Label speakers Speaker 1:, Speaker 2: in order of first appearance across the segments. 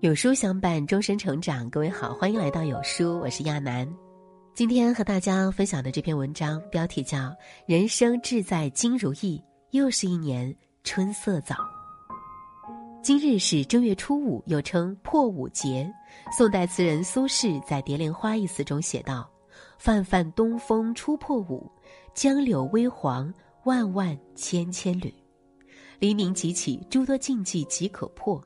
Speaker 1: 有书相伴，终身成长。各位好，欢迎来到有书，我是亚楠。今天和大家分享的这篇文章标题叫《人生志在金如意》，又是一年春色早。今日是正月初五，又称破五节。宋代词人苏轼在《蝶恋花》一词中写道：“泛泛东风初破五，江柳微黄，万万千千缕。黎明即起，诸多禁忌即可破。”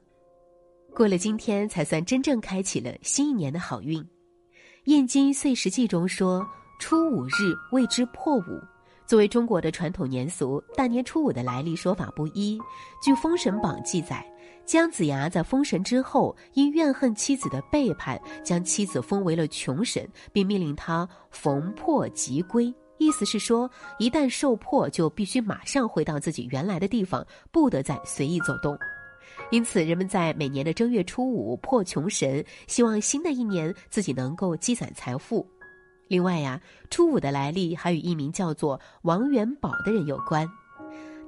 Speaker 1: 过了今天，才算真正开启了新一年的好运。《燕京岁时记》中说：“初五日谓之破五。”作为中国的传统年俗，大年初五的来历说法不一。据《封神榜》记载，姜子牙在封神之后，因怨恨妻子的背叛，将妻子封为了穷神，并命令他逢破即归。意思是说，一旦受破，就必须马上回到自己原来的地方，不得再随意走动。因此，人们在每年的正月初五破穷神，希望新的一年自己能够积攒财富。另外呀，初五的来历还与一名叫做王元宝的人有关。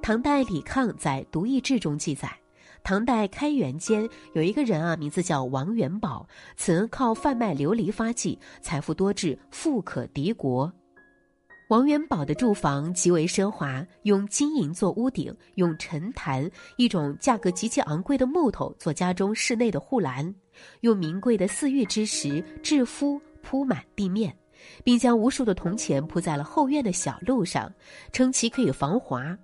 Speaker 1: 唐代李抗在《独异志》中记载，唐代开元间有一个人啊，名字叫王元宝，此人靠贩卖琉璃发迹，财富多至富可敌国。王元宝的住房极为奢华，用金银做屋顶，用沉檀一种价格极其昂贵的木头做家中室内的护栏，用名贵的四玉之石制敷铺满地面，并将无数的铜钱铺在了后院的小路上，称其可以防滑。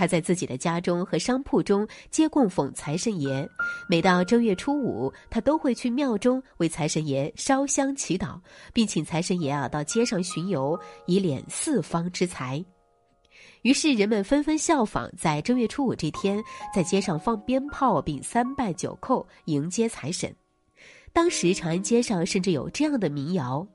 Speaker 1: 他在自己的家中和商铺中皆供奉财神爷，每到正月初五，他都会去庙中为财神爷烧香祈祷，并请财神爷啊到街上巡游，以敛四方之财。于是人们纷纷效仿，在正月初五这天，在街上放鞭炮，并三拜九叩迎接财神。当时长安街上甚至有这样的民谣：“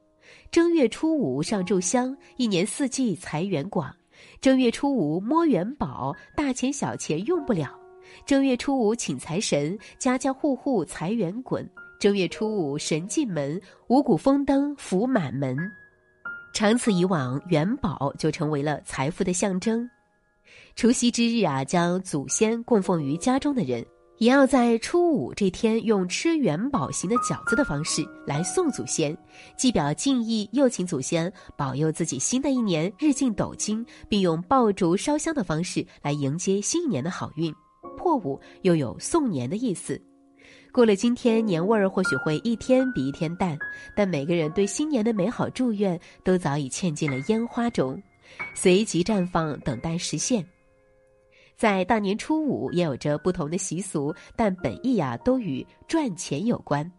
Speaker 1: 正月初五上柱香，一年四季财源广。”正月初五摸元宝，大钱小钱用不了。正月初五请财神，家家户户财源滚。正月初五神进门，五谷丰登福满门。长此以往，元宝就成为了财富的象征。除夕之日啊，将祖先供奉于家中的人。也要在初五这天用吃元宝型的饺子的方式来送祖先，既表敬意，又请祖先保佑自己新的一年日进斗金，并用爆竹烧香的方式来迎接新一年的好运。破五又有送年的意思。过了今天，年味儿或许会一天比一天淡，但每个人对新年的美好祝愿都早已嵌进了烟花中，随即绽放，等待实现。在大年初五也有着不同的习俗，但本意啊都与赚钱有关。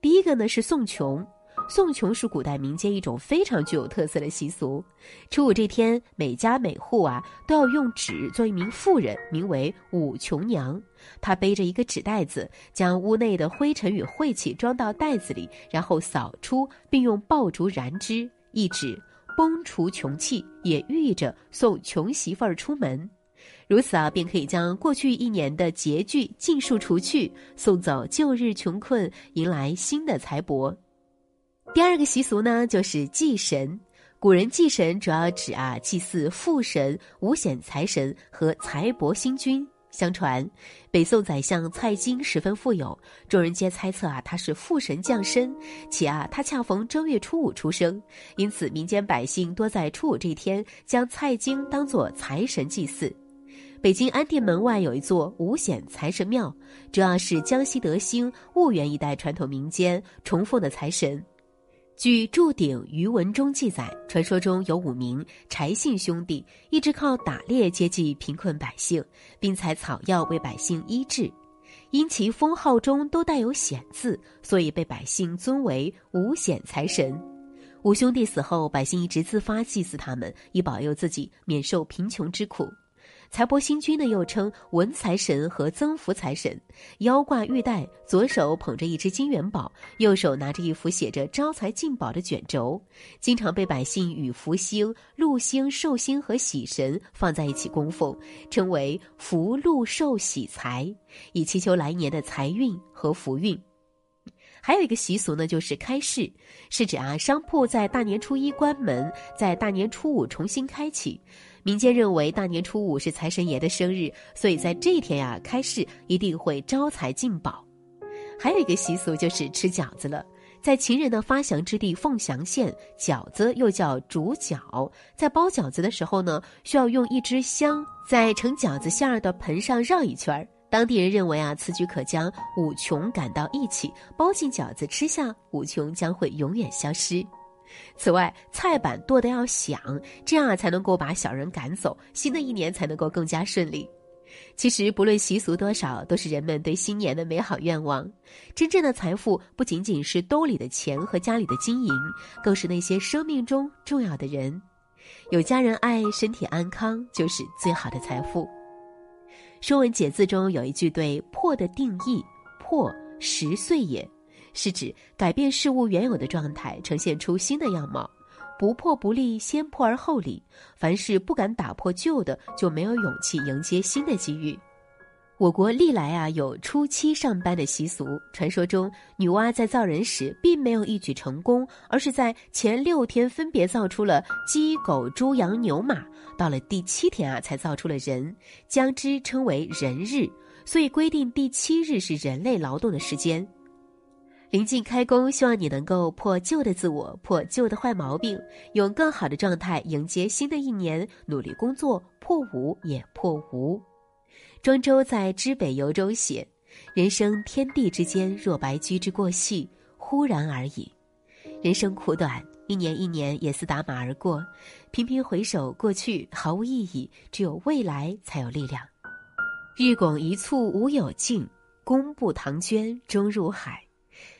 Speaker 1: 第一个呢是送穷，送穷是古代民间一种非常具有特色的习俗。初五这天，每家每户啊都要用纸做一名妇人，名为五穷娘。她背着一个纸袋子，将屋内的灰尘与晦气装到袋子里，然后扫出，并用爆竹燃之，一指崩除穷气，也寓意着送穷媳妇儿出门。如此啊，便可以将过去一年的拮据尽数除去，送走旧日穷困，迎来新的财帛。第二个习俗呢，就是祭神。古人祭神主要指啊，祭祀父神、五显财神和财帛星君。相传，北宋宰相蔡京十分富有，众人皆猜测啊，他是父神降生，且啊，他恰逢正月初五出生，因此民间百姓多在初五这天将蔡京当作财神祭祀。北京安定门外有一座五显财神庙，主要是江西德兴婺源一带传统民间崇奉的财神。据《铸鼎余文》中记载，传说中有五名柴姓兄弟，一直靠打猎接济贫困百姓，并采草药为百姓医治。因其封号中都带有“显”字，所以被百姓尊为五显财神。五兄弟死后，百姓一直自发祭祀他们，以保佑自己免受贫穷之苦。财帛星君呢，又称文财神和增福财神，腰挂玉带，左手捧着一只金元宝，右手拿着一幅写着“招财进宝”的卷轴，经常被百姓与福星、禄星、寿星和喜神放在一起供奉，称为福禄寿喜财，以祈求来年的财运和福运。还有一个习俗呢，就是开市，是指啊商铺在大年初一关门，在大年初五重新开启。民间认为大年初五是财神爷的生日，所以在这一天呀开市一定会招财进宝。还有一个习俗就是吃饺子了。在秦人的发祥之地凤翔县，饺子又叫煮饺。在包饺子的时候呢，需要用一支香在盛饺子馅儿的盆上绕一圈儿。当地人认为啊，此举可将五穷赶到一起，包进饺子吃下，五穷将会永远消失。此外，菜板剁得要响，这样才能够把小人赶走，新的一年才能够更加顺利。其实，不论习俗多少，都是人们对新年的美好愿望。真正的财富不仅仅是兜里的钱和家里的金银，更是那些生命中重要的人。有家人爱，身体安康，就是最好的财富。《说文解字》中有一句对“破”的定义：“破，十岁也”，是指改变事物原有的状态，呈现出新的样貌。不破不立，先破而后立。凡是不敢打破旧的，就没有勇气迎接新的机遇。我国历来啊有初七上班的习俗。传说中，女娲在造人时并没有一举成功，而是在前六天分别造出了鸡、狗、猪、羊、牛、马，到了第七天啊才造出了人，将之称为人日。所以规定第七日是人类劳动的时间。临近开工，希望你能够破旧的自我，破旧的坏毛病，用更好的状态迎接新的一年，努力工作，破无也破无。庄周在《知北游》中写：“人生天地之间，若白驹之过隙，忽然而已。人生苦短，一年一年也似打马而过，频频回首过去毫无意义，只有未来才有力量。日拱一簇无有尽，功不唐捐终入海。”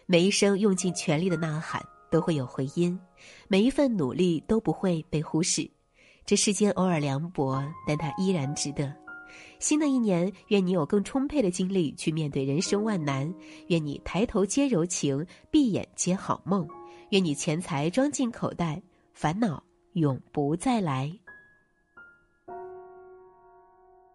Speaker 1: 每一声用尽全力的呐喊都会有回音，每一份努力都不会被忽视。这世间偶尔凉薄，但它依然值得。新的一年，愿你有更充沛的精力去面对人生万难。愿你抬头皆柔情，闭眼皆好梦。愿你钱财装进口袋，烦恼永不再来。